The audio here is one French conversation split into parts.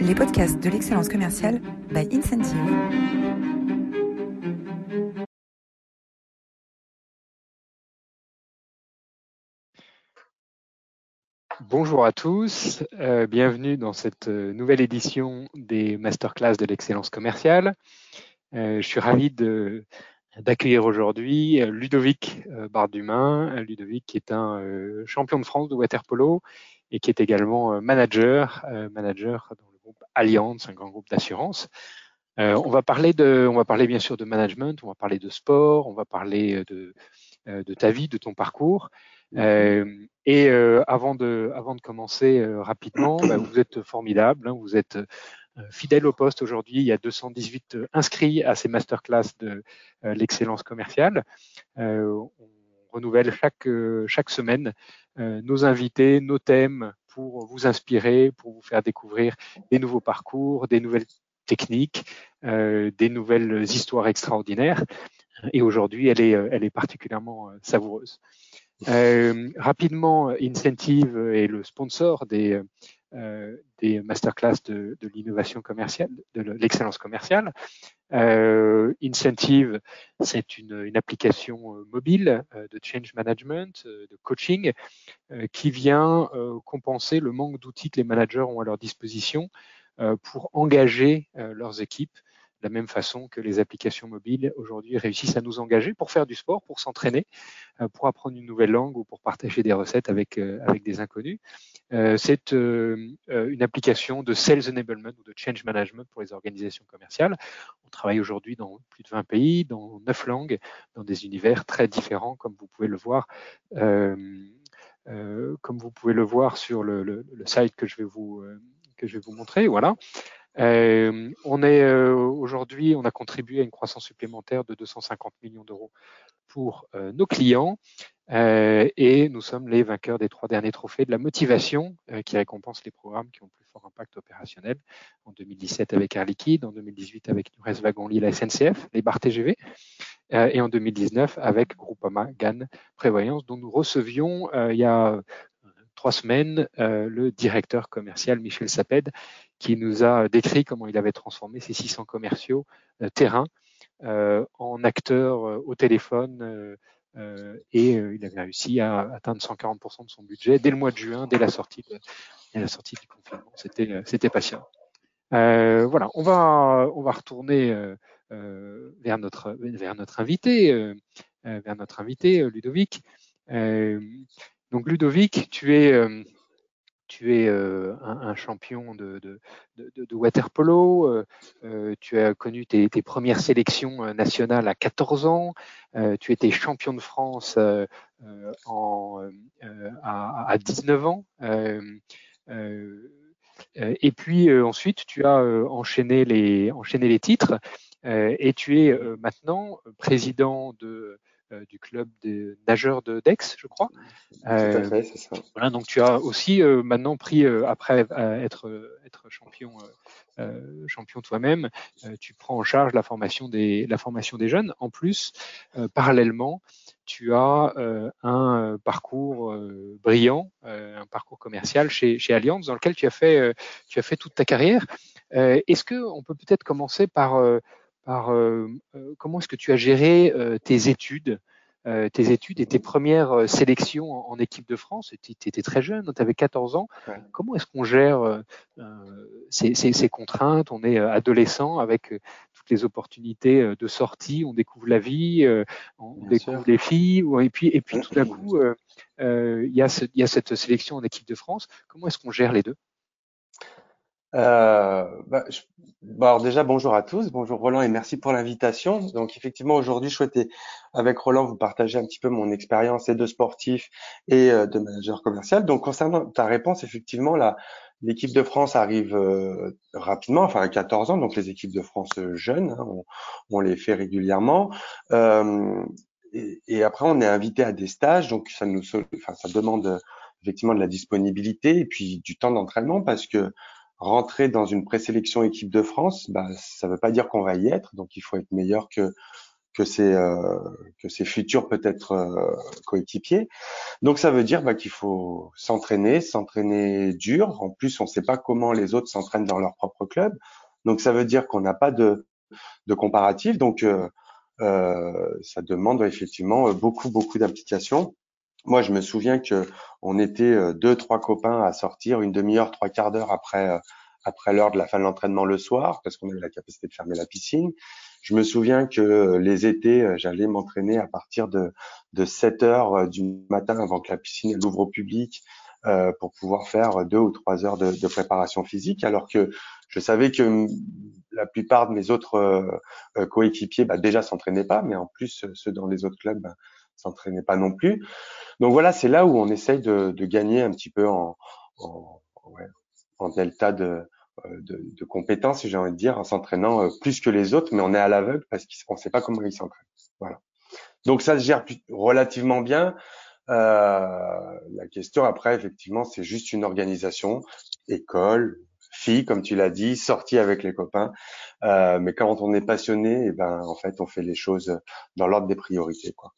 les podcasts de l'excellence commerciale by Incentive. Bonjour à tous, euh, bienvenue dans cette euh, nouvelle édition des masterclass de l'excellence commerciale. Euh, je suis ravi d'accueillir aujourd'hui Ludovic Bardumain, Ludovic qui est un champion de France de waterpolo et qui est également manager, manager groupe Allianz, un grand groupe d'assurance. on va parler de, on va parler bien sûr de management, on va parler de sport, on va parler de, de ta vie, de ton parcours. Euh, et euh, avant, de, avant de commencer euh, rapidement, bah, vous êtes formidable, hein, vous êtes fidèle au poste aujourd'hui. Il y a 218 inscrits à ces masterclass de l'excellence commerciale. on renouvelle chaque, chaque semaine nos invités, nos thèmes pour vous inspirer, pour vous faire découvrir des nouveaux parcours, des nouvelles techniques, des nouvelles histoires extraordinaires. Et aujourd'hui, elle est, est particulièrement savoureuse. Euh, rapidement, Incentive est le sponsor des, euh, masterclass de, l'innovation commerciale, de l'excellence commerciale. Euh, Incentive, c'est une, application euh, mobile euh, de change management, de coaching, qui vient compenser le manque d'outils que les managers ont à leur disposition pour engager leurs équipes de la même façon que les applications mobiles aujourd'hui réussissent à nous engager pour faire du sport, pour s'entraîner, euh, pour apprendre une nouvelle langue ou pour partager des recettes avec, euh, avec des inconnus. Euh, c'est une application de sales enablement ou de change management pour les organisations commerciales. On travaille aujourd'hui dans plus de 20 pays, dans 9 langues, dans des univers très différents, comme vous pouvez le voir. Comme vous pouvez le voir sur le, site que je vais vous que je vais vous montrer, voilà. Euh, on est euh, aujourd'hui, on a contribué à une croissance supplémentaire de 250 millions d'euros pour euh, nos clients et nous sommes les vainqueurs des trois derniers trophées de la motivation qui récompense les programmes qui ont le plus fort impact opérationnel. En 2017 avec Air Liquide, en 2018 avec Nures Wagon Lille SNCF, les barres TGV et en 2019 avec Groupama GAN Prévoyance dont nous recevions il y a trois semaines le directeur commercial Michel Saped qui nous a décrit comment il avait transformé ses 600 commerciaux euh, terrain euh, en acteurs euh, au téléphone et il avait réussi à atteindre 140% de son budget dès le mois de juin, dès la sortie, du confinement. C'était c'était passionnant. voilà, on va on va retourner vers notre vers notre invité, vers notre invité Ludovic. donc Ludovic, tu es tu es euh, un, champion de, de, de, de waterpolo, euh, euh, tu as connu tes, tes, premières sélections nationales à 14 ans, tu étais champion de France en, à, à, 19 ans. et puis ensuite, tu as enchaîné les, enchaîné les titres et tu es maintenant président de euh, du club des nageurs de Dex, je crois. Tout à euh, fait, c'est ça. Voilà, donc tu as aussi euh, maintenant pris, après être, être champion, champion toi-même, tu prends en charge la formation des, la formation des jeunes. En plus, parallèlement, tu as un parcours brillant, un parcours commercial chez, chez Allianz dans lequel tu as fait, tu as fait toute ta carrière. Est-ce que on peut peut-être commencer par par euh, euh, comment est-ce que tu as géré euh, tes études tes études et tes premières sélections en, équipe de France? Tu étais très jeune, tu avais 14 ans. Comment est-ce qu'on gère ces, ces, ces, contraintes? On est adolescent avec toutes les opportunités de sortie, on découvre la vie, on découvre les filles, et puis, et puis tout d'un coup, il y, a ce, y a cette sélection en équipe de France. Comment est-ce qu'on gère les deux? Euh, bah, je, bon, alors déjà bonjour à tous, bonjour Roland et merci pour l'invitation. Donc effectivement aujourd'hui je souhaitais avec Roland vous partager un petit peu mon expérience et de sportif et euh, de manager commercial. Donc concernant ta réponse, effectivement la l'équipe de France arrive euh, rapidement, enfin à 14 ans, donc les équipes de France jeunes, hein, on, on, les fait régulièrement. Euh, et, et, après on est invité à des stages, donc ça nous, enfin ça demande effectivement de la disponibilité et puis du temps d'entraînement parce que rentrer dans une présélection équipe de France, bah, ça ne veut pas dire qu'on va y être. Donc, il faut être meilleur que que ses que ses futurs peut-être coéquipiers. Donc ça veut dire bah, qu'il faut s'entraîner, s'entraîner dur. En plus, on ne sait pas comment les autres s'entraînent dans leur propre club. Donc ça veut dire qu'on n'a pas de de comparatif. Donc ça demande effectivement beaucoup beaucoup d'implication. Moi, je me souviens que on était euh, deux, trois copains à sortir une demi-heure, trois quarts d'heure après euh, après l'heure de la fin de l'entraînement le soir, parce qu'on avait la capacité de fermer la piscine. Je me souviens que euh, les étés, j'allais m'entraîner à partir de, de 7 heures du matin avant que la piscine ouvre au public euh, pour pouvoir faire deux ou trois heures de, de, préparation physique, alors que je savais que la plupart de mes autres coéquipiers bah, déjà s'entraînaient pas, mais en plus ceux dans les autres clubs bah, s'entraînait pas non plus. Donc voilà, c'est là où on essaye de, gagner un petit peu en, en, delta de, euh, de, de compétences, j'ai envie de dire, en s'entraînant euh, plus que les autres, mais on est à l'aveugle parce qu'on ne sait pas comment ils s'entraînent. Voilà. Donc ça se gère relativement bien. Euh, la question après, effectivement, c'est juste une organisation, école, fille, comme tu l'as dit, sortie avec les copains. Euh, mais quand on est passionné, eh ben en fait, on fait les choses dans l'ordre des priorités, quoi.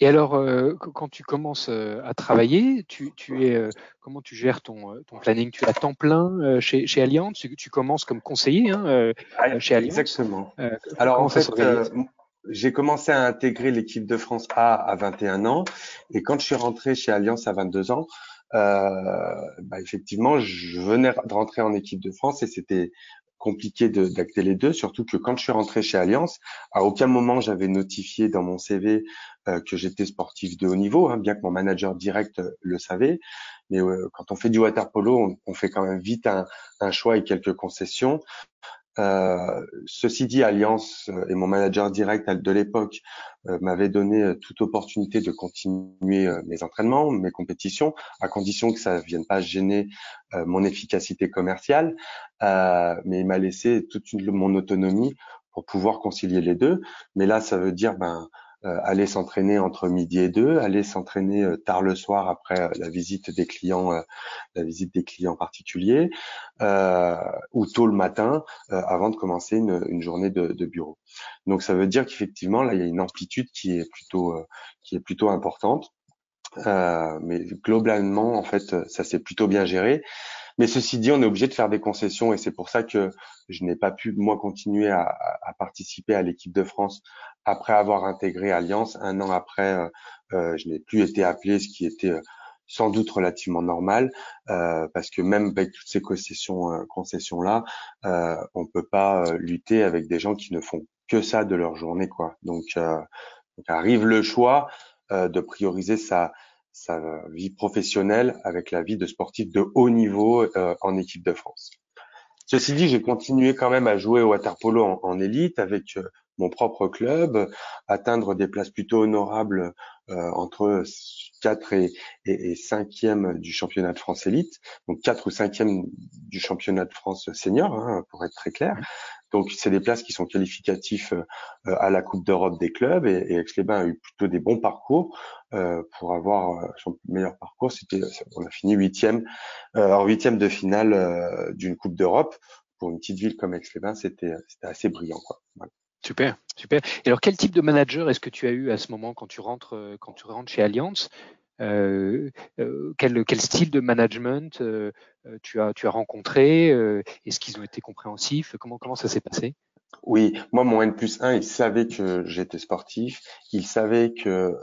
Et alors, euh, quand tu commences euh, à travailler, tu, es euh, comment tu gères ton, ton planning? Tu es à temps plein chez, chez Allianz? Tu, tu, commences comme conseiller hein, chez Allianz? Exactement. alors en fait, j'ai commencé à intégrer l'équipe de France A à 21 ans, et quand je suis rentré chez Allianz à 22 ans, bah, effectivement, je venais de rentrer en équipe de France et c'était compliqué d'acter les deux, surtout que quand je suis rentré chez Alliance, à aucun moment j'avais notifié dans mon CV euh, que j'étais sportif de haut niveau, hein, bien que mon manager direct euh, le savait. Mais euh, quand on fait du water polo, on, on fait quand même vite un, un, choix et quelques concessions. Euh, ceci dit, Alliance euh, et mon manager direct de l'époque euh, m'avaient donné toute opportunité de continuer mes entraînements, mes compétitions, à condition que ça ne vienne pas gêner mon efficacité commerciale. mais il m'a laissé toute mon autonomie pour pouvoir concilier les deux. Mais là, ça veut dire ben euh, aller s'entraîner entre midi et deux, aller s'entraîner euh, tard le soir après euh, la visite des clients, la visite des clients particuliers, ou tôt le matin avant de commencer une, une journée de, de, bureau. Donc ça veut dire qu'effectivement là il y a une amplitude qui est plutôt qui est plutôt importante. Euh, mais globalement, en fait, ça s'est plutôt bien géré. Mais ceci dit, on est obligé de faire des concessions et c'est pour ça que je n'ai pas pu, moi, continuer à, à participer à l'équipe de France après avoir intégré Alliance. Un an après, euh, euh, je n'ai plus été appelé, ce qui était euh, sans doute relativement normal, euh, parce que même avec toutes ces concessions, euh, concessions là, euh, on peut pas lutter avec des gens qui ne font que ça de leur journée, quoi. Donc, arrive le choix de prioriser sa sa vie professionnelle avec la vie de sportif de haut niveau en équipe de France. Ceci dit, j'ai continué quand même à jouer au water polo en, élite avec mon propre club, atteindre des places plutôt honorables euh, entre 4 et, et, 5e du championnat de France élite, donc 4 ou 5e du championnat de France senior, hein, pour être très clair. Donc c'est des places qui sont qualificatifs euh, à la Coupe d'Europe des clubs et, et Aix-les-Bains a eu plutôt des bons parcours euh, pour avoir euh, son meilleur parcours. C'était, on a fini huitième, en huitième de finale d'une Coupe d'Europe. Pour une petite ville comme Aix-les-Bains, c'était, c'était assez brillant, quoi. Super, super. Et alors, quel type de manager est-ce que tu as eu à ce moment quand tu rentres, quand tu rentres chez Allianz? Quel, quel, style de management euh, euh tu, as, tu as rencontré Est-ce qu'ils ont été compréhensifs comment, comment ça s'est passé? Oui, moi, mon N plus 1, il savait que j'étais sportif, il savait que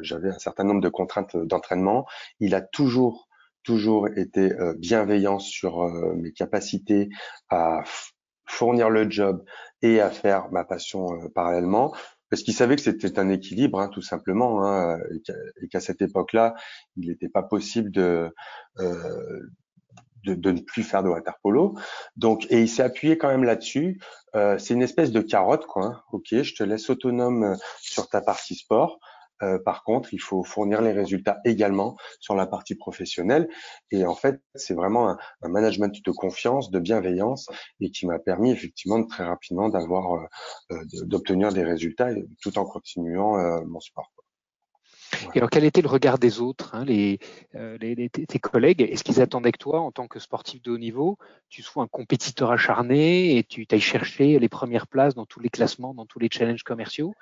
j'avais un certain nombre de contraintes d'entraînement. Il a toujours toujours été bienveillant sur mes capacités à fournir le job et à faire ma passion euh, parallèlement parce qu'il savait que c'était un équilibre, hein, tout simplement, hein, et qu'à cette époque-là, il n'était pas possible de, euh, de, de, ne plus faire de water polo. Donc, et il s'est appuyé quand même là-dessus. Euh, c'est une espèce de carotte, quoi. Hein. Ok, je te laisse autonome euh, sur ta partie sport. Euh, par contre, il faut fournir les résultats également sur la partie professionnelle. Et en fait, c'est vraiment un, un, management de confiance, de bienveillance, et qui m'a permis effectivement très rapidement d'avoir, euh, euh d'obtenir des résultats tout en continuant mon sport. Et alors, quel était le regard des autres, hein, les, euh, les, tes collègues? Est-ce qu'ils attendaient que toi, en tant que sportif de haut niveau, tu sois un compétiteur acharné et tu t'ailles chercher les premières places dans tous les classements, dans tous les challenges commerciaux?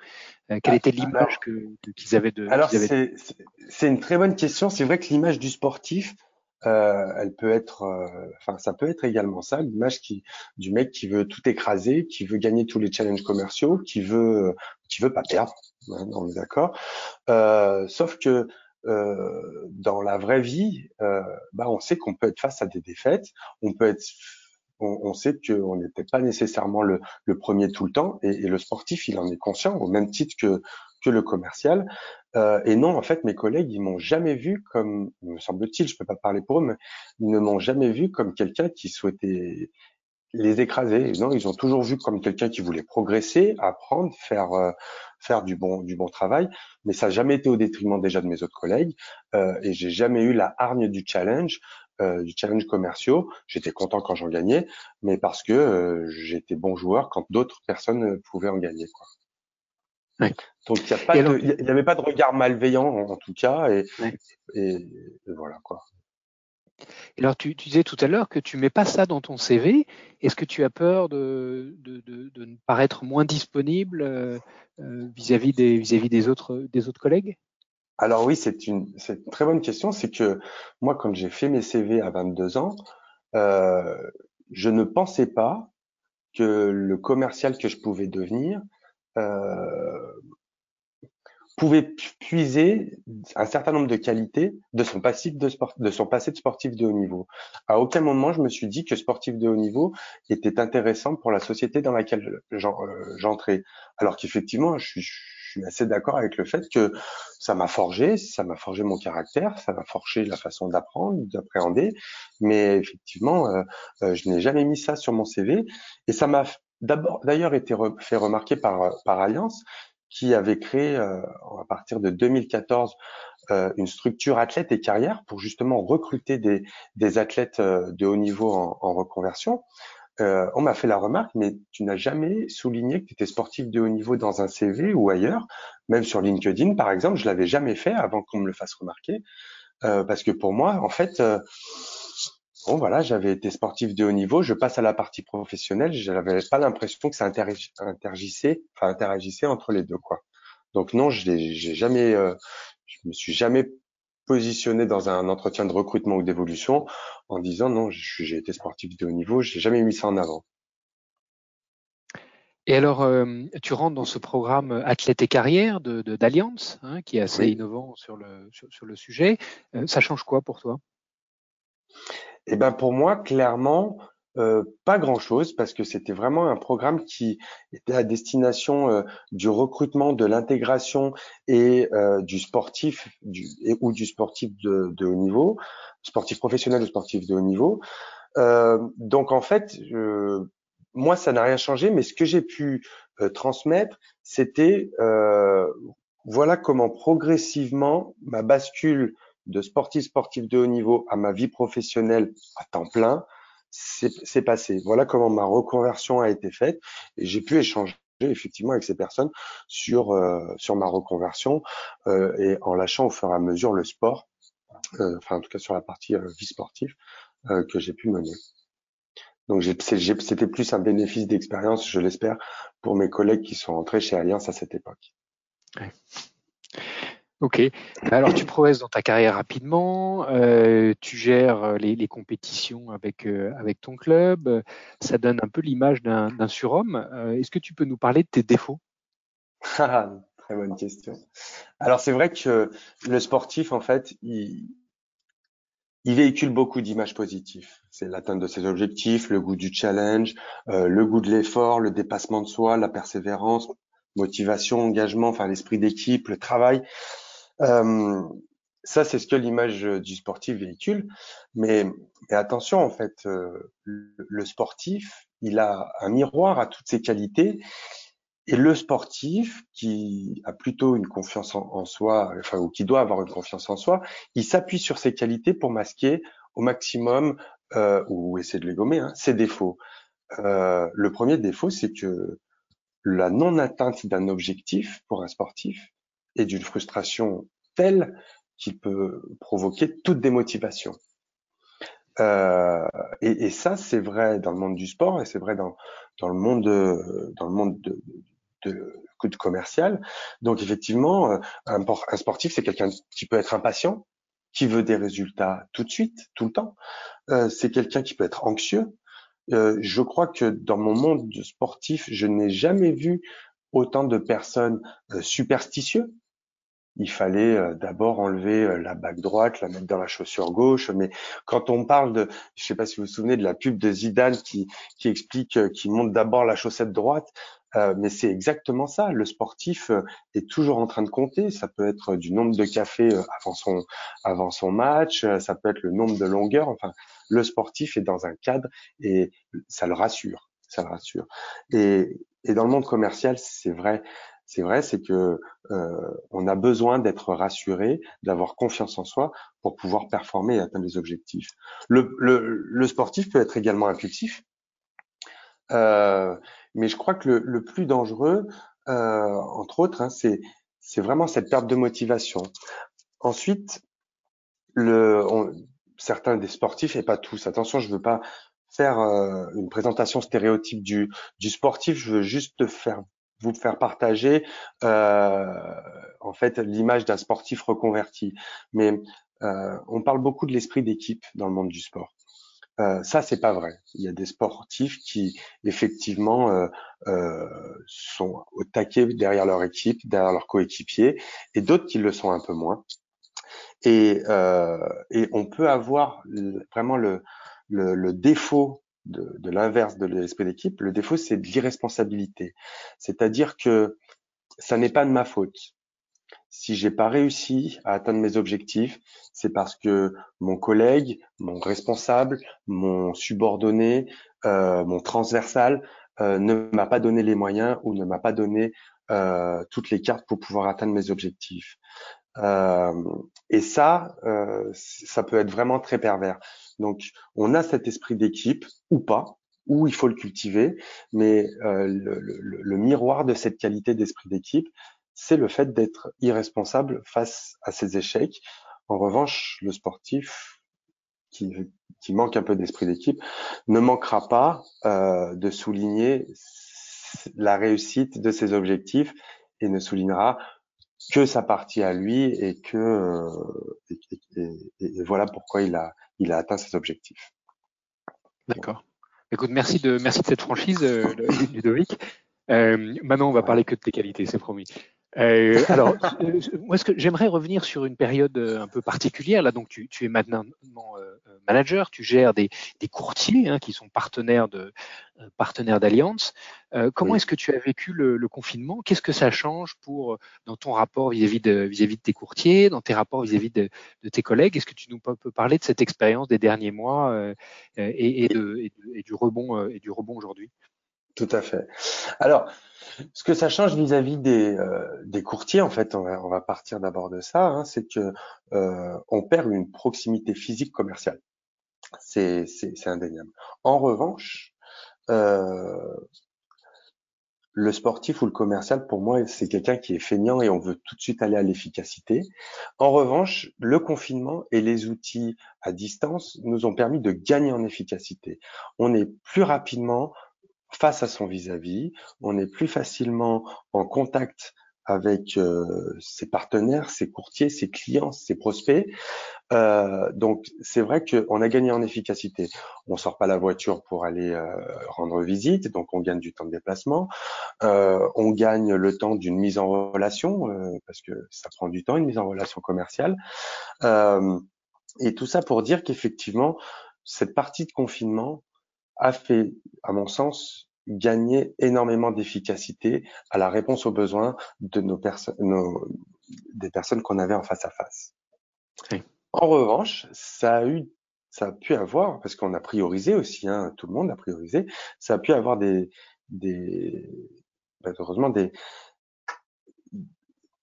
Euh, Quelle était l'image qu'ils avaient de Alors, c'est une très bonne question. C'est vrai que l'image du sportif, euh, elle peut être, euh, enfin, ça peut être également ça, l'image qui du mec qui veut tout écraser, qui veut gagner tous les challenges commerciaux, qui veut, qui veut pas perdre. Hein, on est d'accord. Euh, sauf que euh, dans la vraie vie, euh, bah, on sait qu'on peut être face à des défaites, on peut être on, on sait qu'on n'était pas nécessairement le, le, premier tout le temps, et, et, le sportif, il en est conscient, au même titre que, que le commercial. Euh, et non, en fait, mes collègues, ils m'ont jamais vu comme, me semble-t-il, je peux pas parler pour eux, mais ils ne m'ont jamais vu comme quelqu'un qui souhaitait les écraser. Non, ils ont toujours vu comme quelqu'un qui voulait progresser, apprendre, faire euh, faire du bon du bon travail. Mais ça n'a jamais été au détriment déjà de mes autres collègues. Euh, et j'ai jamais eu la hargne du challenge, euh, du challenge commerciaux. J'étais content quand j'en gagnais, mais parce que euh, j'étais bon joueur quand d'autres personnes pouvaient en gagner. Quoi. Donc il n'y avait pas de regard malveillant en, tout cas, et, et, voilà quoi. Alors tu, disais tout à l'heure que tu mets pas ça dans ton CV. Est-ce que tu as peur de, de, ne paraître moins disponible euh, euh, vis-à-vis des vis-à-vis des autres des autres collègues? Alors oui, c'est une, une très bonne question. C'est que moi, quand j'ai fait mes CV à 22 ans, euh, je ne pensais pas que le commercial que je pouvais devenir pouvait puiser un certain nombre de qualités de son passif de sport, de son passé de sportif de haut niveau. À aucun moment je me suis dit que sportif de haut niveau était intéressant pour la société dans laquelle euh, j'entrais. Alors qu'effectivement, je suis, assez d'accord avec le fait que ça m'a forgé, ça m'a forgé mon caractère, ça m'a forgé la façon d'apprendre, d'appréhender. Mais effectivement, euh, je n'ai jamais mis ça sur mon CV et ça m'a d'abord d'ailleurs été fait remarquer par Alliance qui avait créé euh, à partir de 2014 euh, une structure athlète et carrière pour justement recruter des, des athlètes euh, de haut niveau en, en reconversion. Euh, on m'a fait la remarque, mais tu n'as jamais souligné que tu étais sportif de haut niveau dans un CV ou ailleurs, même sur LinkedIn par exemple, je l'avais jamais fait avant qu'on me le fasse remarquer, euh, parce que pour moi, en fait, Bon, voilà, j'avais été sportif de haut niveau. Je passe à la partie professionnelle. Je n'avais pas l'impression que ça interagissait, enfin, interagissait entre les deux, quoi. Donc non, je j'ai jamais, euh, je me suis jamais positionné dans un entretien de recrutement ou d'évolution en disant non, j'ai été sportif de haut niveau. J'ai jamais mis ça en avant. Et alors, euh, tu rentres dans ce programme Athlète et Carrière de d'Alliance, hein, qui est assez innovant sur le sur, le sujet. Euh, ça change quoi pour toi? Eh ben pour moi, clairement, euh, pas grand-chose parce que c'était vraiment un programme qui était à destination euh, du recrutement, de l'intégration et euh, du sportif du, et, ou du sportif de, de, haut niveau, sportif professionnel ou sportif de haut niveau. donc en fait, moi ça n'a rien changé, mais ce que j'ai pu transmettre, c'était voilà comment progressivement ma bascule de sportif sportif de haut niveau à ma vie professionnelle à temps plein, c'est passé. Voilà comment ma reconversion a été faite et j'ai pu échanger effectivement avec ces personnes sur euh, sur ma reconversion euh, et en lâchant au fur et à mesure le sport, euh, enfin en tout cas sur la partie vie sportive que j'ai pu mener. Donc c'était plus un bénéfice d'expérience, je l'espère, pour mes collègues qui sont entrés chez Alliance à cette époque. Ok. Alors tu progresses dans ta carrière rapidement, euh, tu gères euh, les, les compétitions avec euh, avec ton club, ça donne un peu l'image d'un surhomme. Euh, Est-ce que tu peux nous parler de tes défauts? Ah, Très bonne question. Alors c'est vrai que le sportif en fait, il, il véhicule beaucoup d'images positives. C'est l'atteinte de ses objectifs, le goût du challenge, le goût de l'effort, le dépassement de soi, la persévérance, motivation, engagement, enfin l'esprit d'équipe, le travail. Euh, ça, c'est ce que l'image du sportif véhicule. Mais, mais attention, en fait, euh, le, sportif, il a un miroir à toutes ses qualités. Et le sportif, qui a plutôt une confiance en, soi, enfin, ou qui doit avoir une confiance en soi, il s'appuie sur ses qualités pour masquer au maximum, euh, ou essayer de les gommer, hein, ses défauts. Euh, le premier défaut, c'est que la non-atteinte d'un objectif pour un sportif est d'une frustration tel qu'il peut provoquer toute démotivation. Euh, et, et, ça, c'est vrai dans le monde du sport et c'est vrai dans, dans le monde de, dans le monde de, de, de commercial. Donc effectivement, euh, un, sportif, c'est quelqu'un qui peut être impatient, qui veut des résultats tout de suite, tout le temps. Euh, c'est quelqu'un qui peut être anxieux. Euh, je crois que dans mon monde de sportif, je n'ai jamais vu autant de personnes euh, superstitieuses il fallait euh, d'abord enlever euh, la bague droite, la mettre dans la chaussure gauche. Mais quand on parle de, je ne sais pas si vous vous souvenez de la pub de Zidane qui, qui explique euh, qu'il monte d'abord la chaussette droite, mais c'est exactement ça. Le sportif est toujours en train de compter. Ça peut être du nombre de cafés avant son avant son match, ça peut être le nombre de longueurs. Enfin, le sportif est dans un cadre et ça le rassure, ça le rassure. Et, et dans le monde commercial, c'est vrai c'est vrai, c'est que euh, on a besoin d'être rassuré, d'avoir confiance en soi pour pouvoir performer et atteindre les objectifs. Le, le, le sportif peut être également impulsif, euh, mais je crois que le, le plus dangereux, euh, entre autres, hein, c'est c'est vraiment cette perte de motivation. Ensuite, le, on, certains des sportifs et pas tous. Attention, je veux pas faire euh, une présentation stéréotype du, du sportif. Je veux juste faire vous faire partager euh, en fait l'image d'un sportif reconverti. Mais euh, on parle beaucoup de l'esprit d'équipe dans le monde du sport. Euh, ça, c'est pas vrai. Il y a des sportifs qui effectivement euh, euh, sont au taquet derrière leur équipe, derrière leurs coéquipiers, et d'autres qui le sont un peu moins. Et, euh, et on peut avoir vraiment le, le, le défaut de, de l'inverse de l'esprit d'équipe. Le défaut, c'est de l'irresponsabilité. C'est-à-dire que ça n'est pas de ma faute. Si j'ai pas réussi à atteindre mes objectifs, c'est parce que mon collègue, mon responsable, mon subordonné, euh, mon transversal euh, ne m'a pas donné les moyens ou ne m'a pas donné euh, toutes les cartes pour pouvoir atteindre mes objectifs. Euh, et ça, euh, ça peut être vraiment très pervers. Donc, on a cet esprit d'équipe ou pas, ou il faut le cultiver, mais euh, le, miroir de cette qualité d'esprit d'équipe, c'est le fait d'être irresponsable face à ses échecs. En revanche, le sportif qui, manque un peu d'esprit d'équipe ne manquera pas euh, de souligner la réussite de ses objectifs et ne soulignera que sa partie à lui et que euh, voilà pourquoi il a il a atteint ses objectifs. D'accord. Écoute, merci de merci de cette franchise, euh, Ludovic. Euh, maintenant, on va parler que de tes qualités, c'est promis. Euh, alors, euh, moi, ce que j'aimerais revenir sur une période euh, un peu particulière. Là, donc, tu, tu es maintenant euh, manager, tu gères des, des courtiers hein, qui sont partenaires de partenaires d'alliance. comment oui. est-ce que tu as vécu le, le confinement? Qu'est-ce que ça change pour dans ton rapport vis-à-vis de vis-à-vis de tes courtiers, dans tes rapports vis-à-vis de, de, tes collègues? Est-ce que tu nous peux, parler de cette expérience des derniers mois et, et, de, et, et, du rebond et du rebond aujourd'hui? Tout à fait. Alors ce que ça change vis-à-vis des, euh, courtiers, en fait, on va, on va partir d'abord de ça, hein, c'est que euh, on perd une proximité physique commerciale. C'est indéniable. En revanche, euh, le sportif ou le commercial, pour moi, c'est quelqu'un qui est feignant et on veut tout de suite aller à l'efficacité. En revanche, le confinement et les outils à distance nous ont permis de gagner en efficacité. On est plus rapidement face à son vis-à-vis, on est plus facilement en contact avec euh, ses partenaires, ses courtiers, ses clients, ses prospects. Euh, donc c'est vrai qu'on a gagné en efficacité. On sort pas la voiture pour aller euh, rendre visite, donc on gagne du temps de déplacement. Euh, on gagne le temps d'une mise en relation euh, parce que ça prend du temps une mise en relation commerciale. Euh, et tout ça pour dire qu'effectivement cette partie de confinement a fait, à mon sens, gagner énormément d'efficacité à la réponse aux besoins de nos personnes, des personnes qu'on avait en face à face. Oui. En revanche, ça a eu, ça a pu avoir, parce qu'on a priorisé aussi, hein, tout le monde a priorisé, ça a pu avoir des, des, heureusement des,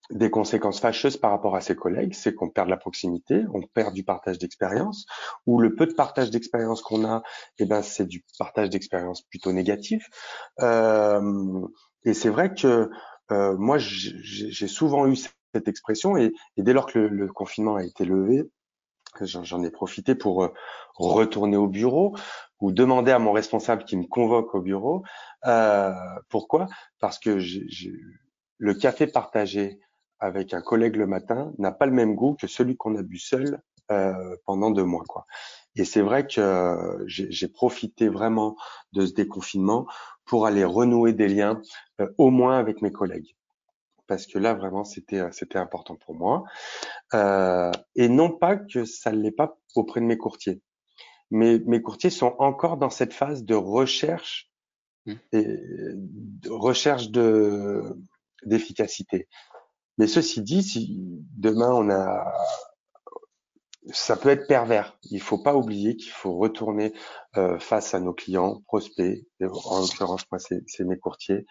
des conséquences fâcheuses par rapport à ses collègues, c'est qu'on perd la proximité, on perd du partage d'expérience, ou le peu de partage d'expérience qu'on a, eh ben c'est du partage d'expérience plutôt négatif. Euh, et c'est vrai que euh, moi j'ai souvent eu cette expression et, dès lors que le, confinement a été levé, j'en ai profité pour euh, retourner au bureau ou demander à mon responsable qui me convoque au bureau. Euh, pourquoi? Parce que le café partagé avec un collègue le matin n'a pas le même goût que celui qu'on a bu seul euh, pendant deux mois. Quoi. Et c'est vrai que j'ai profité vraiment de ce déconfinement pour aller renouer des liens, au moins avec mes collègues parce que là vraiment c'était euh, c'était important pour moi euh, et non pas que ça ne l'est pas auprès de mes courtiers mais mes courtiers sont encore dans cette phase de recherche mmh. et de recherche de d'efficacité mais ceci dit si demain on a ça peut être pervers. Il faut pas oublier qu'il faut retourner euh, face à nos clients, prospects. En l'occurrence, moi, c'est mes courtiers,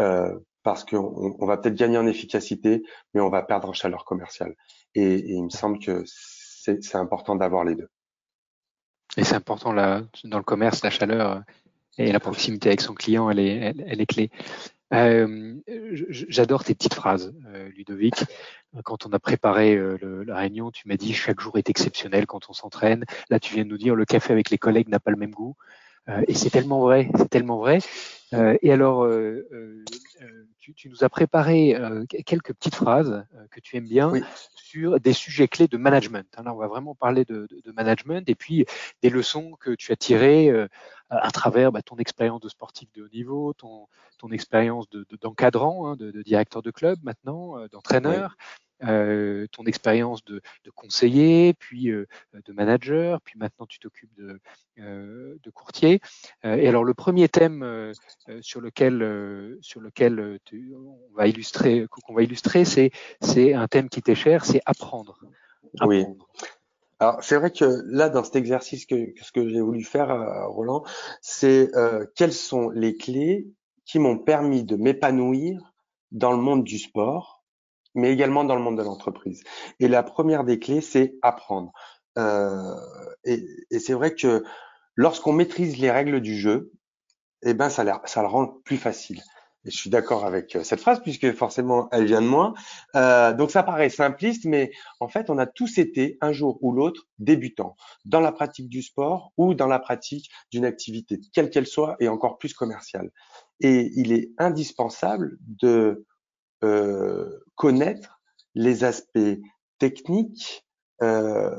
euh, parce qu'on on va peut-être gagner en efficacité, mais on va perdre en chaleur commerciale. Et, il me semble que c'est important d'avoir les deux. Et c'est important là, dans le commerce, la chaleur et la proximité avec son client, elle est, elle est clé. Euh, J'adore tes petites phrases, euh, Ludovic. Quand on a préparé euh, la réunion, tu m'as dit chaque jour est exceptionnel quand on s'entraîne. Là, tu viens de nous dire le café avec les collègues n'a pas le même goût. Euh, et c'est tellement vrai, c'est tellement vrai. Euh, et alors, euh, tu, tu, nous as préparé quelques petites phrases que tu aimes bien sur des sujets clés de management. Hein, on va vraiment parler de, de, de, management et puis des leçons que tu as tirées à travers bah, ton expérience de sportif de haut niveau, ton, ton expérience d'encadrant, de, hein, de, de, directeur de club maintenant, d'entraîneur. Euh, ton expérience de, de, conseiller, puis euh, de manager, puis maintenant tu t'occupes de, euh, de, courtier. et alors le premier thème sur lequel, sur lequel tu, on va illustrer, qu'on va illustrer, c'est, c'est un thème qui t'est cher, c'est apprendre. Oui. Alors c'est vrai que là, dans cet exercice que, ce que j'ai voulu faire, Roland, c'est quelles sont les clés qui m'ont permis de m'épanouir dans le monde du sport mais également dans le monde de l'entreprise. Et la première des clés, c'est apprendre. Euh, et, et c'est vrai que lorsqu'on maîtrise les règles du jeu, eh ben ça, ça le rend plus facile. Et je suis d'accord avec euh, cette phrase puisque forcément elle vient de moi. Euh, donc ça paraît simpliste, mais en fait on a tous été un jour ou l'autre débutants dans la pratique du sport ou dans la pratique d'une activité, quelle qu'elle soit, et encore plus commerciale. Et il est indispensable de euh, connaître les aspects techniques euh,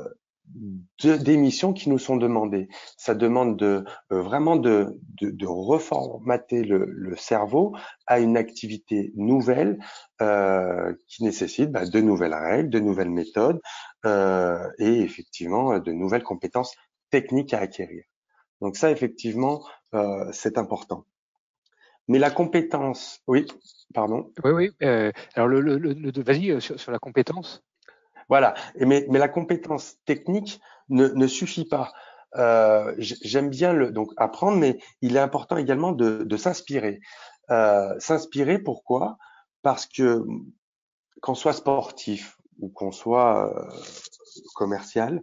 de, des missions qui nous sont demandées. Ça demande de euh, vraiment de, de, de reformater le, le, cerveau à une activité nouvelle euh, qui nécessite bah, de nouvelles règles, de nouvelles méthodes euh, et effectivement de nouvelles compétences techniques à acquérir. Donc ça, effectivement, euh, c'est important. Mais la compétence, oui, pardon. Oui, oui. Euh, alors, le, le, le vas-y euh, sur, sur, la compétence. Voilà. Et mais, mais la compétence technique ne, ne suffit pas. Euh, J'aime bien le donc apprendre, mais il est important également de, de s'inspirer. Euh, s'inspirer, pourquoi? Parce que qu'on soit sportif ou qu'on soit euh, commercial,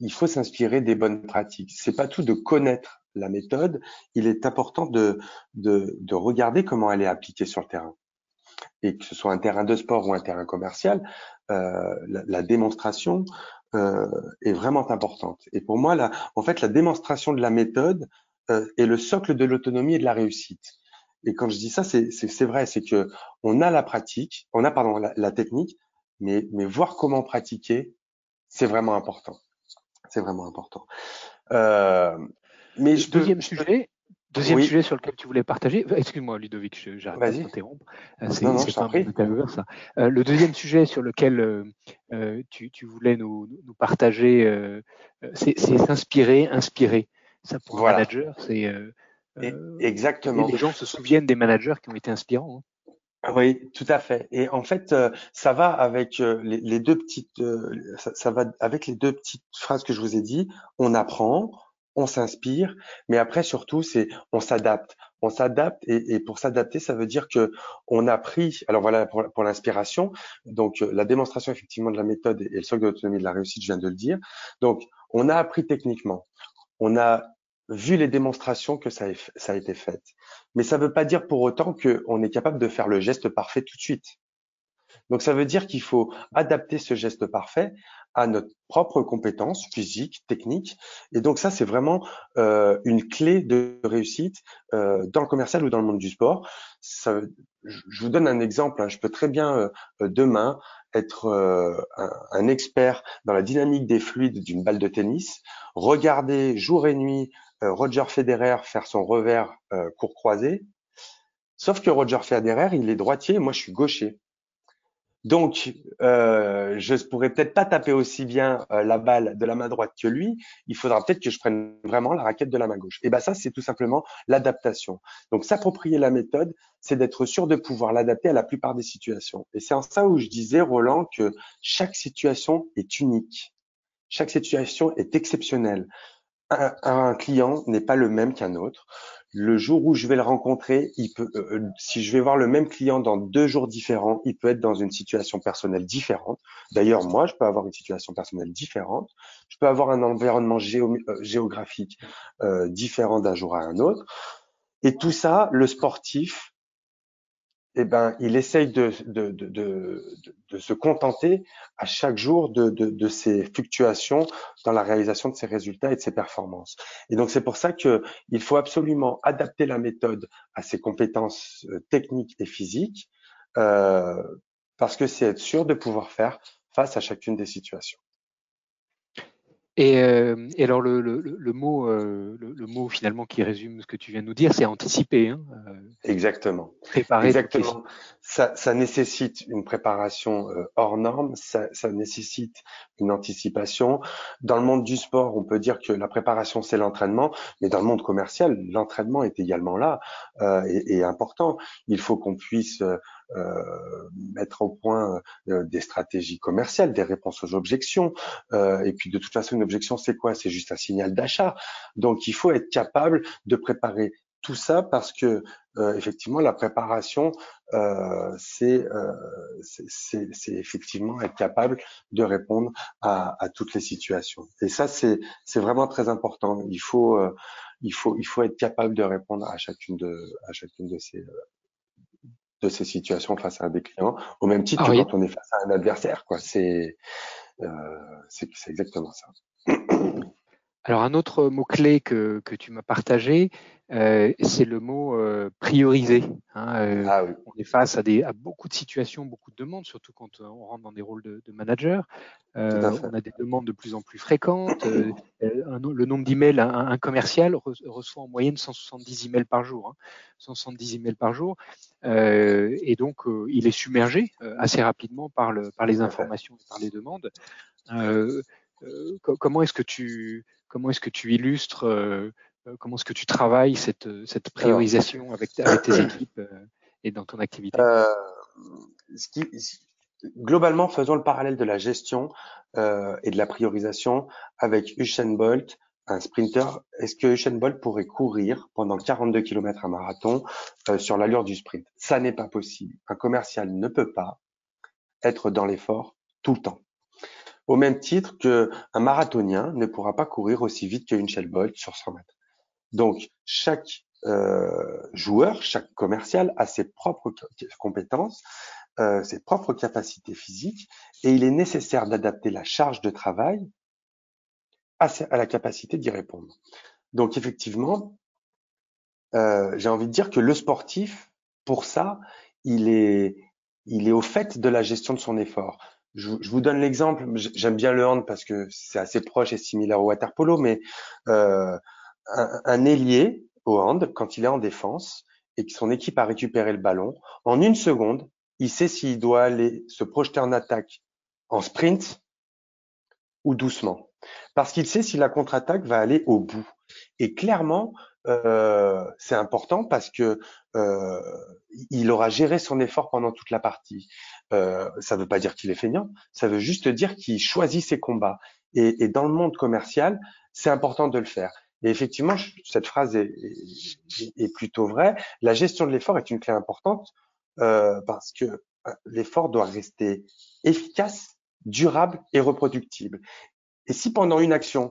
il faut s'inspirer des bonnes pratiques. C'est pas tout de connaître la méthode, il est important de, de, de, regarder comment elle est appliquée sur le terrain. Et que ce soit un terrain de sport ou un terrain commercial, euh, la, la, démonstration euh, est vraiment importante. Et pour moi, là, en fait, la démonstration de la méthode euh, est le socle de l'autonomie et de la réussite. Et quand je dis ça, c'est vrai, c'est que on a la pratique, on a pardon la, la technique, mais, mais voir comment pratiquer, c'est vraiment important. C'est vraiment important. Euh, mais je deuxième sujet, deuxième sujet sur lequel tu voulais partager. Excuse-moi, Ludovic, j'arrête de t'interrompre. Euh, c'est un ça. Euh, le deuxième sujet sur lequel euh, euh tu, tu, voulais nous, nous partager, euh, c'est s'inspirer, inspirer. Ça pour voilà. manager, c'est exactement. Les gens se souviennent des managers qui ont été inspirants. Hein. Oui, tout à fait. Et en fait, ça va avec les, les deux petites, ça, ça, va avec les deux petites phrases que je vous ai dit. On apprend, on s'inspire, mais après surtout c'est on s'adapte. On s'adapte et, pour s'adapter, ça veut dire que on a pris. Alors voilà pour, l'inspiration. Donc euh, la démonstration effectivement de la méthode et, le socle de l'autonomie de la réussite, je viens de le dire. Donc on a appris techniquement. On a vu les démonstrations que ça a, ça a été fait. Mais ça ne veut pas dire pour autant qu'on est capable de faire le geste parfait tout de suite. Donc ça veut dire qu'il faut adapter ce geste parfait à notre propre compétence physique, technique. Et donc ça, c'est vraiment euh, une clé de réussite euh, dans le commercial ou dans le monde du sport. Je vous donne un exemple. Hein. Je peux très bien euh, demain être un, un, expert dans la dynamique des fluides d'une balle de tennis, regarder jour et nuit Roger Federer faire son revers court croisé. Sauf que Roger Federer, il est droitier, moi je suis gaucher. Donc, euh, je pourrais peut-être pas taper aussi bien euh, la balle de la main droite que lui. Il faudra peut-être que je prenne vraiment la raquette de la main gauche. Et ben ça, c'est tout simplement l'adaptation. Donc, s'approprier la méthode, c'est d'être sûr de pouvoir l'adapter à la plupart des situations. Et c'est en ça où je disais, Roland, que chaque situation est unique. Chaque situation est exceptionnelle. un client n'est pas le même qu'un autre le jour où je vais le rencontrer, il peut, euh, euh, si je vais voir le même client dans deux jours différents, il peut être dans une situation personnelle différente. D'ailleurs, moi, je peux avoir une situation personnelle différente. Je peux avoir un environnement euh, géographique différent d'un jour à un autre. Et tout ça, le sportif, eh ben, il essaye de, de, de, de, se contenter à chaque jour de, ces fluctuations dans la réalisation de ses résultats et de ses performances. Et donc c'est pour ça que il faut absolument adapter la méthode à ses compétences euh, techniques et physiques, euh, parce que c'est être sûr de pouvoir faire face à chacune des situations. Et, euh, et, alors le, le, le mot, euh, le, mot finalement qui résume ce que tu viens de nous dire, c'est anticiper. Hein, euh, Exactement. Préparer. Exactement. Ça, ça, nécessite une préparation euh, hors norme. Ça, ça, nécessite une anticipation. Dans le monde du sport, on peut dire que la préparation c'est l'entraînement, mais dans le monde commercial, l'entraînement est également là et, et, important. Il faut qu'on puisse euh, mettre au point euh, des stratégies commerciales, des réponses aux objections. Euh, et puis de toute façon, une objection, c'est quoi? C'est juste un signal d'achat. Donc il faut être capable de préparer tout ça parce que effectivement la préparation euh, c'est effectivement être capable de répondre à, à toutes les situations et ça c'est c'est vraiment très important il faut il faut il faut être capable de répondre à chacune de à chacune de ces de ces situations face à des clients, au même titre ah que quand on est face à un adversaire. Quoi. C'est, euh, c'est, exactement ça. Alors un autre mot clé que, que tu m'as partagé, euh, c'est le mot euh, prioriser. Hein, euh, ah on est face à, des, à beaucoup de situations, beaucoup de demandes, surtout quand on rentre dans des rôles de, de manager. on a des demandes de plus en plus fréquentes. le nombre d'emails, un, un, commercial reçoit en moyenne 170 emails par jour. Hein, 170 emails par jour. Et donc, il est submergé assez rapidement par, le, par les informations, par les demandes. comment est-ce que tu comment est-ce que tu illustres euh, comment est-ce que tu travailles cette, euh, cette priorisation avec, avec, tes équipes euh, et dans ton activité? Euh, ce qui, Globalement, faisons le parallèle de la gestion euh, et de la priorisation avec Usain Bolt, un sprinter. Est-ce que Usain Bolt pourrait courir pendant 42 km à marathon euh, sur l'allure du sprint? Ça n'est pas possible. Un commercial ne peut pas être dans l'effort tout le temps. Au même titre qu'un marathonien ne pourra pas courir aussi vite que Usain Bolt sur 100 mètres. Donc, chaque euh, joueur, chaque commercial a ses propres compétences, euh, ses propres capacités physiques, et il est nécessaire d'adapter la charge de travail à, la capacité d'y répondre. Donc, effectivement, euh, j'ai envie de dire que le sportif, pour ça, il est, il est au fait de la gestion de son effort. Je, vous donne l'exemple. J'aime bien le hand parce que c'est assez proche et similaire au water polo, mais euh, un, ailier au hand, quand il est en défense et que son équipe a récupéré le ballon, en une seconde, il sait s'il doit aller se projeter en attaque en sprint ou doucement. Parce qu'il sait si la contre-attaque va aller au bout. Et clairement, euh, c'est important parce que euh, il aura géré son effort pendant toute la partie. Euh, ça ne veut pas dire qu'il est feignant, ça veut juste dire qu'il choisit ses combats. Et, dans le monde commercial, c'est important de le faire. Et effectivement, cette phrase est, plutôt vraie. La gestion de l'effort est une clé importante parce que l'effort doit rester efficace, durable et reproductible. Et si pendant une action,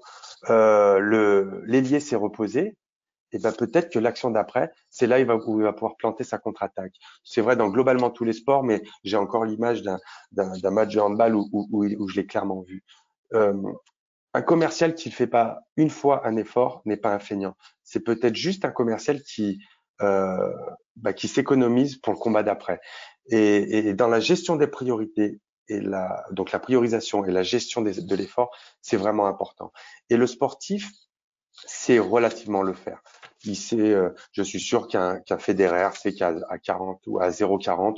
euh, l'ailier s'est reposé, et ben peut-être que l'action d'après, c'est là où il va pouvoir planter sa contre-attaque. C'est vrai dans globalement tous les sports, mais j'ai encore l'image d'un match de handball où, où, où je l'ai clairement vu. Euh, un commercial qui ne fait pas une fois un effort n'est pas un feignant. C'est peut-être juste un commercial qui euh, bah, qui s'économise pour le combat d'après. Et, et, dans la gestion des priorités et la donc la priorisation et la gestion des, de l'effort, c'est vraiment important. Et le sportif, c'est relativement le faire. Il sait, euh, je suis sûr qu'un qu'un fédéraire sait qu'à à 40 ou à 0,40,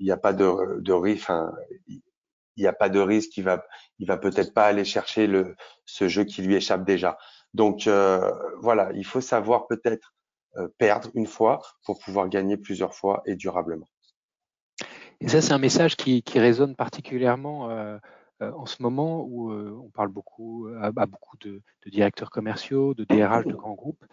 il n'y a pas de, de risque, il n'y a pas de risque, il va, il va peut-être pas aller chercher le, ce jeu qui lui échappe déjà. Donc euh, voilà, il faut savoir peut-être euh, perdre une fois pour pouvoir gagner plusieurs fois et durablement. Et ça, c'est un message qui, qui résonne particulièrement euh, euh, en ce moment où euh, on parle beaucoup à, beaucoup de, de, directeurs commerciaux, de DRH de grands groupes,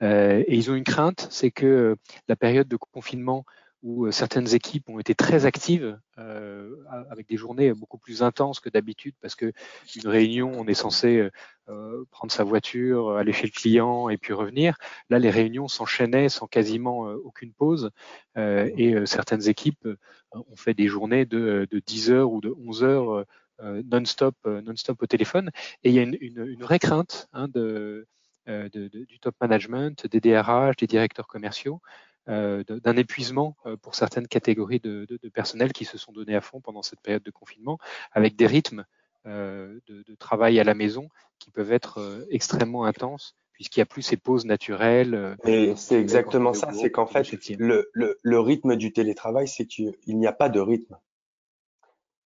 et ils ont une crainte, c'est que la période de confinement où euh, certaines équipes ont été très actives euh, avec des journées beaucoup plus intenses que d'habitude parce que une réunion on est censé euh, prendre sa voiture, aller chez le client et puis revenir. Là les réunions s'enchaînaient sans quasiment aucune pause et certaines équipes ont fait des journées de, de 10 heures ou de 11 heures non-stop non-stop au téléphone et il y a une, une, vraie crainte hein, de, du top management, des DRH, des directeurs commerciaux d'un épuisement euh, pour certaines catégories de, de, de, personnel qui se sont donnés à fond pendant cette période de confinement, avec des rythmes euh, de, de, travail à la maison qui peuvent être extrêmement intenses puisqu'il n'y a plus ces pauses naturelles. Et c'est exactement ça, c'est qu'en fait, le, le, le, rythme du télétravail, c'est qu'il n'y a pas de rythme.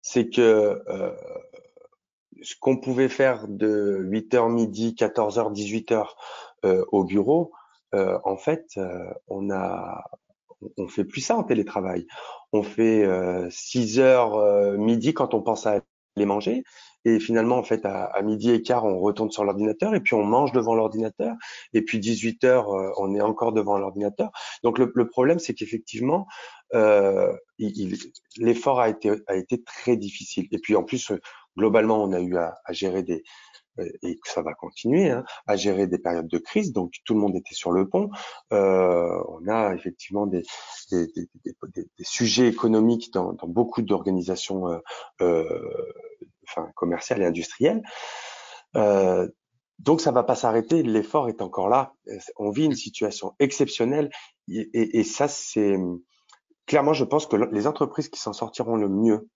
C'est que euh, ce qu'on pouvait faire de 8h midi, 14h, 18h euh, au bureau, euh, en fait, euh, on a, on fait plus ça en télétravail. On fait 6 euh, heures midi quand on pense à aller manger. Et finalement, en fait, à, midi et quart, on retourne sur l'ordinateur et puis on mange devant l'ordinateur. Et puis 18 heures, on est encore devant l'ordinateur. Donc le, problème, c'est qu'effectivement, l'effort a été très difficile. Et puis en plus, globalement, on a eu à gérer des, et que ça va continuer hein, à gérer des périodes de crise. Donc tout le monde était sur le pont. Euh, on a effectivement des, des, des, des sujets économiques dans, dans beaucoup d'organisations euh, euh, enfin, commerciales et industrielles. Euh, donc ça va pas s'arrêter. L'effort est encore là. On vit une situation exceptionnelle et, et, et ça c'est clairement, je pense que les entreprises qui s'en sortiront le mieux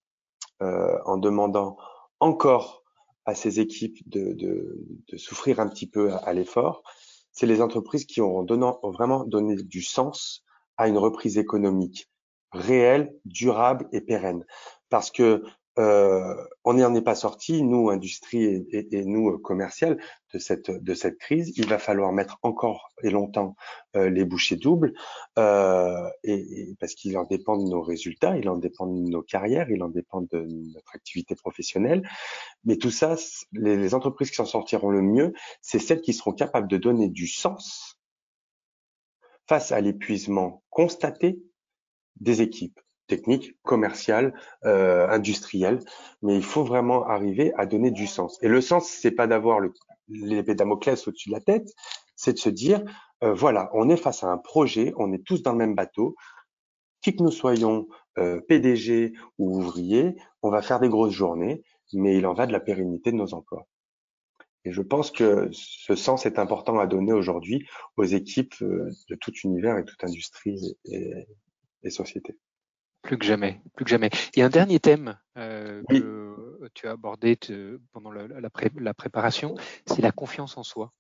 euh, en demandant encore à ces équipes de, de, de souffrir un petit peu à, l'effort, c'est les entreprises qui ont, donnant, ont vraiment donné du sens à une reprise économique réelle, durable et pérenne. Parce que euh, on n'en est pas sorti, nous, industrie et, nous, commercial, de cette, crise. Il va falloir mettre encore et longtemps euh, les bouchées doubles, euh, parce qu'il en dépend de nos résultats, il en dépend de nos carrières, il en dépend de notre activité professionnelle. Mais tout ça, les, les entreprises qui s'en sortiront le mieux, c'est celles qui seront capables de donner du sens face à l'épuisement constaté des équipes technique, commerciale, euh, industrielle, mais il faut vraiment arriver à donner du sens. Et le sens, c'est pas d'avoir l'épée Damoclès au-dessus de la tête, c'est de se dire, euh, voilà, on est face à un projet, on est tous dans le même bateau, qui que nous soyons euh, PDG ou ouvriers, on va faire des grosses journées, mais il en va de la pérennité de nos emplois. Et je pense que ce sens est important à donner aujourd'hui aux équipes euh, de tout univers et toute industrie et, et société. Plus que jamais, plus que jamais. Il y a un dernier thème euh, que tu as abordé pendant la, la, préparation, c'est la confiance en soi.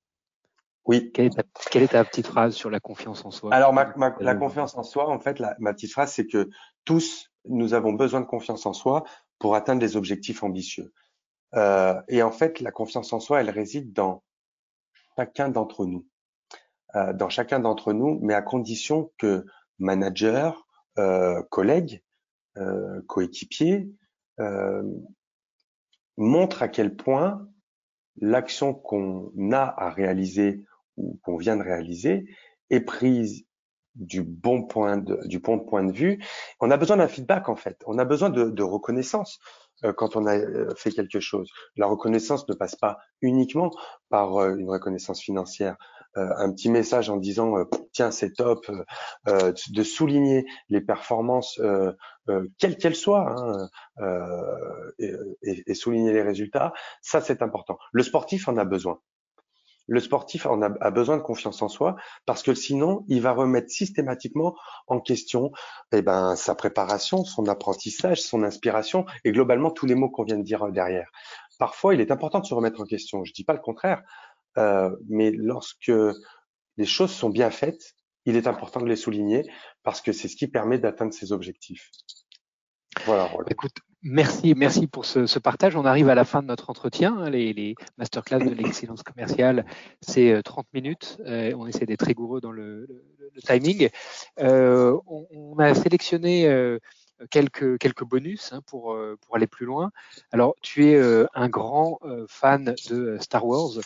Oui. Quelle est, ta, petite phrase sur la confiance en soi? Alors, la confiance en soi, en fait, ma petite phrase, c'est que tous, nous avons besoin de confiance en soi pour atteindre des objectifs ambitieux. Euh, et en fait, la confiance en soi, elle réside dans chacun d'entre nous. Euh, dans chacun d'entre nous, mais à condition que manager, euh, collègues, euh, coéquipiers, euh, montre à quel point l'action qu'on a à réaliser ou qu'on vient de réaliser est prise du bon point de, du bon point de vue. On a besoin d'un feedback en fait. On a besoin de reconnaissance quand on a fait quelque chose. La reconnaissance ne passe pas uniquement par une reconnaissance financière. Un petit message en disant tiens c'est top, de souligner les performances quelles qu'elles soient hein, et, et, souligner les résultats, ça c'est important. Le sportif en a besoin le sportif en a, besoin de confiance en soi parce que sinon, il va remettre systématiquement en question eh ben, sa préparation, son apprentissage, son inspiration et globalement tous les mots qu'on vient de dire derrière. Parfois, il est important de se remettre en question. Je dis pas le contraire, euh, mais lorsque les choses sont bien faites, il est important de les souligner parce que c'est ce qui permet d'atteindre ses objectifs. Voilà. Écoute, merci, merci pour ce, partage. On arrive à la fin de notre entretien. Les, les masterclass de l'excellence commerciale, c'est 30 euh, minutes. Euh, on essaie d'être rigoureux dans le, timing. On, a sélectionné quelques, quelques bonus hein, pour, pour aller plus loin. Alors, tu es un grand fan de Star Wars.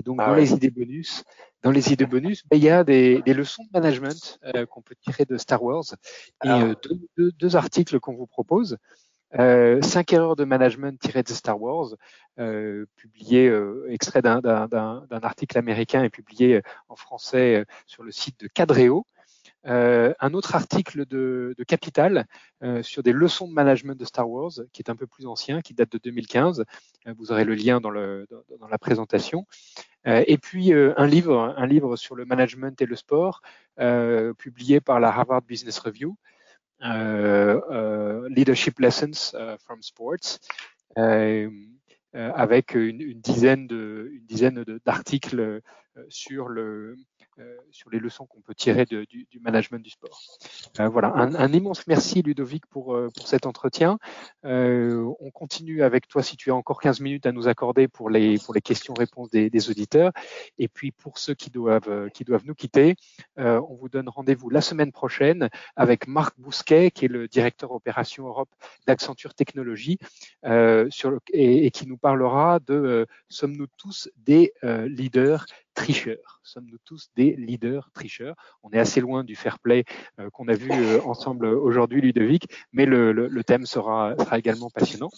Et donc, ah dans les idées bonus, dans les idées bonus, ben, il y a des, des, leçons de management euh, qu'on peut tirer de Star Wars et euh, deux, deux, deux, articles qu'on vous propose. Euh, cinq erreurs de management tirées de Star Wars, euh, publié euh, extrait d'un article américain et publié en français sur le site de Cadreo. Euh, un autre article de, Capital euh, sur des leçons de management de Star Wars, qui est un peu plus ancien, qui date de 2015. Euh, vous aurez le lien dans, le, dans, la présentation. et puis un livre, un livre sur le management et le sport, publié par la Harvard Business Review, Leadership Lessons from Sports. avec une, dizaine une dizaine d'articles sur le sur les leçons qu'on peut tirer du, management du sport. Euh, voilà, un, immense merci Ludovic pour, euh, pour cet entretien. on continue avec toi si tu as encore 15 minutes à nous accorder pour les, pour les questions-réponses des, auditeurs. Et puis pour ceux qui doivent, qui doivent nous quitter, on vous donne rendez-vous la semaine prochaine avec Marc Bousquet, qui est le directeur opération Europe d'Accenture Technologies, et, qui nous parlera de sommes-nous tous des leaders tricheurs. Sommes-nous tous des leaders tricheurs? On est assez loin du fair play euh, qu'on a vu euh, ensemble aujourd'hui, Ludovic, mais le, thème sera, également passionnant.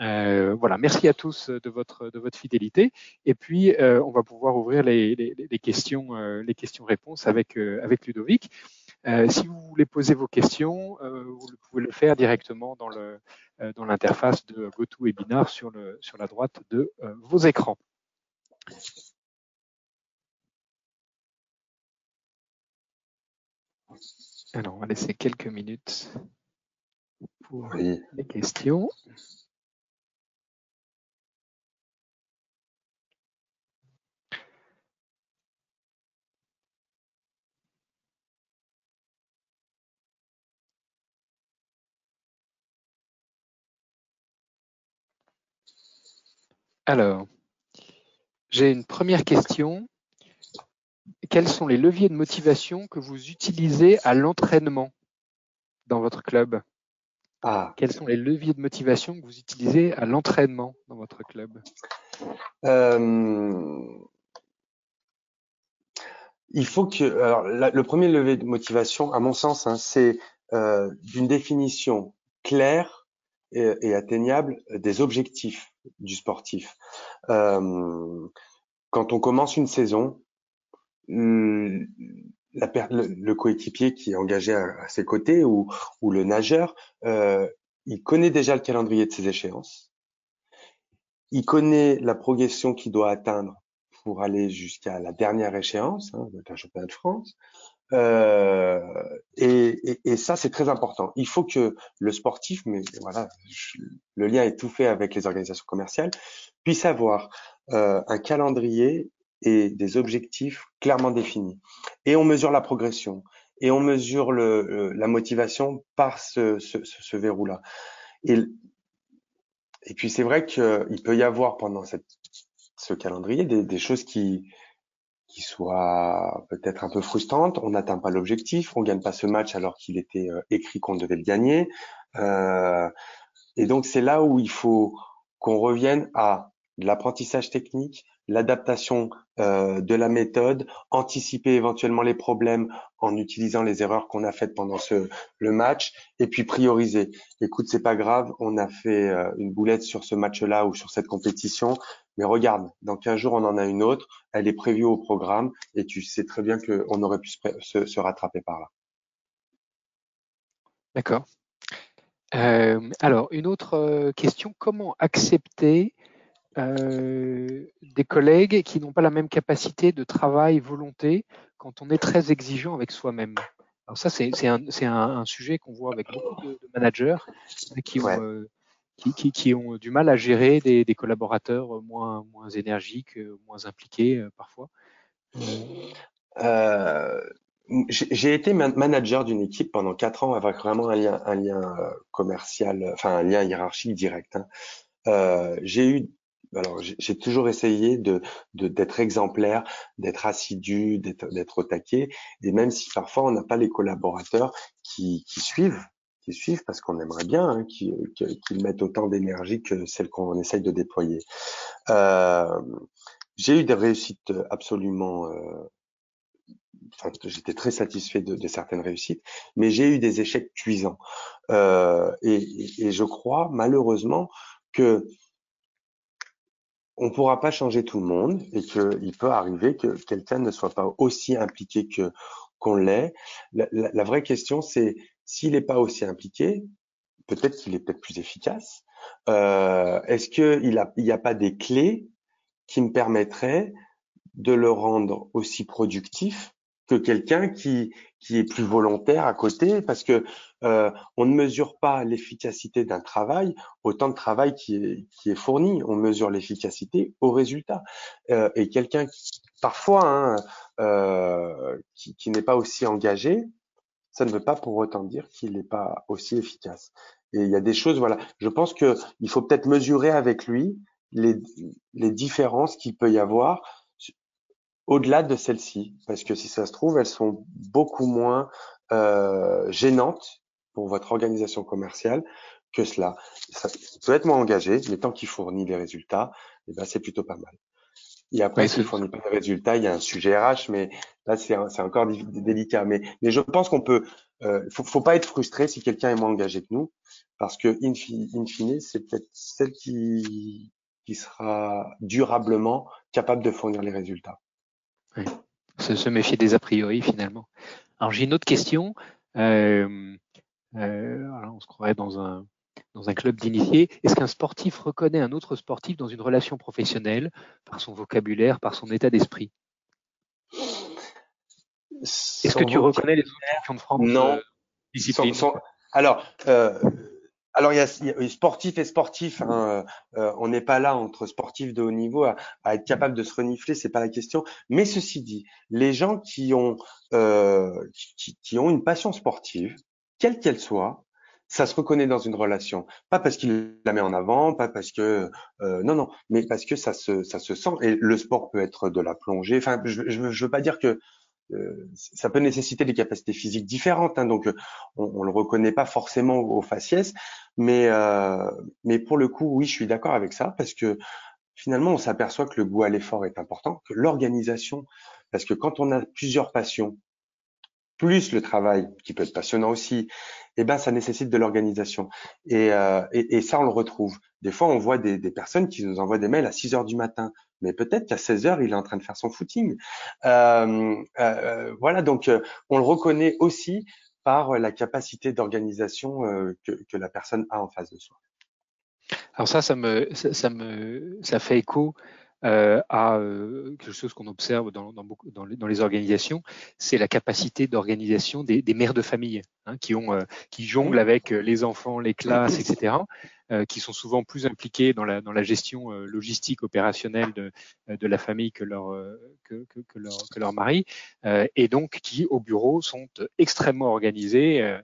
Euh, voilà, merci à tous de votre fidélité. Et puis euh, on va pouvoir ouvrir les, questions les questions-réponses avec Ludovic. si vous voulez poser vos questions, vous pouvez le faire directement dans l'interface de GoToWebinar sur le sur la droite de vos écrans. Alors, on va laisser quelques minutes pour les questions. Alors, j'ai une première question quels sont les leviers de motivation que vous utilisez à l'entraînement dans votre club? Ah. Quels sont les leviers de motivation que vous utilisez à l'entraînement dans votre club? Euh, Il faut que alors, le premier levier de motivation, à mon sens, hein, c'est euh, d'une définition claire et, atteignable des objectifs du sportif. Euh, quand on commence une saison, le, coéquipier qui est engagé à, ses côtés ou, le nageur, euh, il connaît déjà le calendrier de ses échéances. Il connaît la progression qu'il doit atteindre pour aller jusqu'à la dernière échéance, hein, le championnat de France. Euh, et, ça, c'est très important. Il faut que le sportif, mais voilà, le lien est tout fait avec les organisations commerciales, puisse avoir euh, un calendrier et des objectifs clairement définis. Et on mesure la progression et on mesure le, la motivation par ce, ce, ce verrou-là. Et, et puis c'est vrai qu'il peut y avoir pendant cette, ce calendrier des, des choses qui, qui soient peut-être un peu frustrantes. On n'atteint pas l'objectif, on gagne pas ce match alors qu'il était euh, écrit qu'on devait le gagner. Euh, et donc c'est là où il faut qu'on revienne à l'apprentissage technique, l'adaptation euh, de la méthode, anticiper éventuellement les problèmes en utilisant les erreurs qu'on a faites pendant le match, et puis prioriser. Écoute, c'est pas grave, on a fait euh, une boulette sur ce match-là ou sur cette compétition, mais regarde, dans 15 jours, on en a une autre, elle est prévue au programme et tu sais très bien qu'on aurait pu se, rattraper par là. D'accord. Euh, alors, une autre question, comment accepter euh, des collègues qui n'ont pas la même capacité de travail, volonté, quand on est très exigeant avec soi-même alors ça, c'est un, un, sujet qu'on voit avec beaucoup de, managers qui ont, euh, qui, qui, ont, du mal à gérer des, des, collaborateurs moins, moins énergiques, moins impliqués euh, parfois. Euh, j'ai été manager d'une équipe pendant quatre ans avec vraiment un lien, un lien commercial, enfin un lien hiérarchique direct. Hein. Euh, j'ai eu alors j'ai toujours essayé de d'être exemplaire, d'être assidu, d'être au taquet, et même si parfois on n'a pas les collaborateurs qui, qui suivent, qui suivent parce qu'on aimerait bien hein, qu'ils mettent autant d'énergie que celle qu'on essaye de déployer. Euh, j'ai eu des réussites absolument euh, Enfin, j'étais très satisfait de, de, certaines réussites, mais j'ai eu des échecs cuisants. Euh, et, et, je crois malheureusement que on pourra pas changer tout le monde et qu'il peut arriver que quelqu'un ne soit pas aussi impliqué que qu'on l'est. La, vraie question, c'est s'il n'est pas aussi impliqué, peut-être qu'il est peut-être plus efficace. Euh, Est-ce qu'il n'y a, a pas des clés qui me permettraient de le rendre aussi productif que quelqu'un qui, qui est plus volontaire à côté, parce que euh, on ne mesure pas l'efficacité d'un travail au temps de travail qui est, qui est fourni, on mesure l'efficacité au résultat. Euh, et quelqu'un parfois, hein, euh, qui, qui n'est pas aussi engagé, ça ne veut pas pour autant dire qu'il n'est pas aussi efficace. Et il y a des choses, voilà, je pense que il faut peut-être mesurer avec lui les, les différences qu'il peut y avoir au-delà de celles-ci, parce que si ça se trouve, elles sont beaucoup moins euh, gênantes pour votre organisation commerciale que cela. Ça peut être moins engagé, mais tant qu'il fournit les résultats, eh ben, c'est plutôt pas mal. Et après, s'il fournit pas les résultats, il y a un sujet RH, mais là, c'est encore délicat. Mais, mais je pense qu'on peut, euh, faut, faut pas être frustré si quelqu'un est moins engagé que nous, parce que in, in fine, c'est peut-être celle qui, qui sera durablement capable de fournir les résultats. Se, méfier des a priori finalement. Alors j'ai une autre question. Euh, euh, on se croirait dans un dans un club d'initiés. Est-ce qu'un sportif reconnaît un autre sportif dans une relation professionnelle par son vocabulaire, par son état d'esprit? Est-ce que tu reconnais les autres champions de France Non. Euh, alors, alors, il y, a, sportif et sportif. Hein, euh, on n'est pas là entre sportifs de haut niveau à, être capable de se renifler, c'est pas la question. Mais ceci dit, les gens qui ont euh, qui, ont une passion sportive, quelle qu'elle soit, ça se reconnaît dans une relation. Pas parce qu'il la met en avant, pas parce que euh, non non, mais parce que ça se ça se sent. Et le sport peut être de la plongée. Enfin, je, je, je veux pas dire que euh, ça peut nécessiter des capacités physiques différentes, hein, donc euh, on, ne le reconnaît pas forcément au faciès, mais euh, mais pour le coup, oui, je suis d'accord avec ça parce que finalement, on s'aperçoit que le goût à l'effort est important, que l'organisation, parce que quand on a plusieurs passions, plus le travail qui peut être passionnant aussi, eh ben ça nécessite de l'organisation et, et, et, ça on le retrouve. Des fois, on voit des, des personnes qui nous envoient des mails à 6 heures du matin mais peut-être qu'à 16 heures, il est en train de faire son footing. Euh, euh, voilà, donc euh, on le reconnaît aussi par la capacité d'organisation que, que, la personne a en face de soi. Alors ça, ça me, ça, me, ça fait écho euh, à euh, quelque chose qu'on observe dans, dans, beaucoup, dans, les, dans, les, organisations, c'est la capacité d'organisation des, des, mères de famille hein, qui, ont, euh, qui jonglent avec les enfants, les classes, etc. Euh, qui sont souvent plus impliqués dans la, dans la gestion euh, logistique opérationnelle de, euh, de la famille que leur, que, que, que leur, que leur mari, et donc qui au bureau sont extrêmement organisés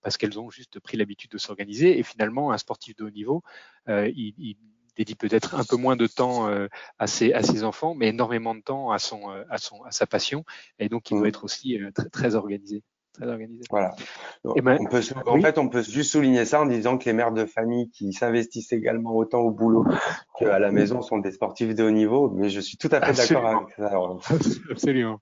parce qu'elles ont juste pris l'habitude de s'organiser. Et finalement, un sportif de haut niveau, il, il dédie peut-être un peu moins de temps à, ses, à ses enfants, mais énormément de temps à, son, à, son, à sa passion, et donc il doit mmh. être aussi très, très organisé. Voilà. Eh ben, on peut, en fait, on peut juste souligner ça en disant que les mères de famille qui s'investissent également autant au boulot qu'à la maison sont des sportifs de haut niveau, mais je suis tout à fait d'accord avec ça. Absolument.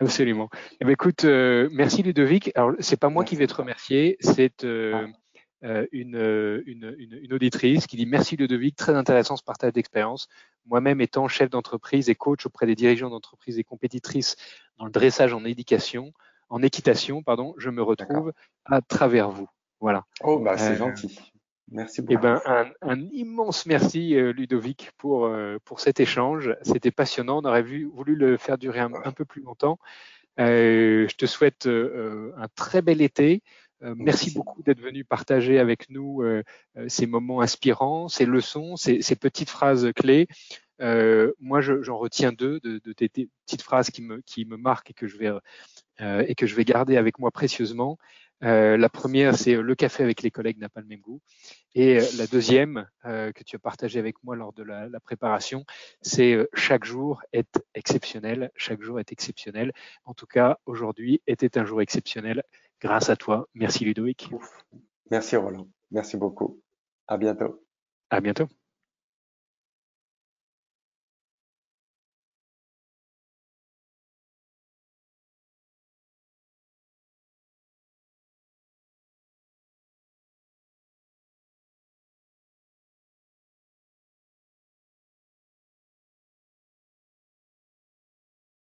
Absolument. Eh ben, écoute, euh, merci Ludovic. Alors, c'est pas moi qui vais te remercier, c'est euh, une, une, une, auditrice qui dit merci Ludovic, très intéressant ce partage d'expérience. Moi-même étant chef d'entreprise et coach auprès des dirigeants d'entreprise et compétitrices dans le dressage en éducation, en équitation, pardon, je me retrouve à travers vous. Voilà. Oh, bah, c'est gentil. Merci eh beaucoup. ben, un, un immense merci, Ludovic, pour, pour cet échange. C'était passionnant. On aurait vu, voulu le faire durer un, un peu plus longtemps. Euh, je te souhaite euh, un très bel été. Euh, merci, beaucoup d'être venu partager avec nous ces moments inspirants, ces leçons, ces, ces petites phrases clés. moi, j'en retiens deux de, de, tes, petites phrases qui me, qui me marquent et que je vais et que je vais garder avec moi précieusement. Euh, la première, c'est le café avec les collègues n'a pas le même goût. Et euh, la deuxième, euh, que tu as partagé avec moi lors de la, la préparation, c'est chaque jour est exceptionnel. Chaque jour est exceptionnel. En tout cas, aujourd'hui était un jour exceptionnel grâce à toi. Merci Ludovic. Merci Roland. Merci beaucoup. À bientôt. À bientôt.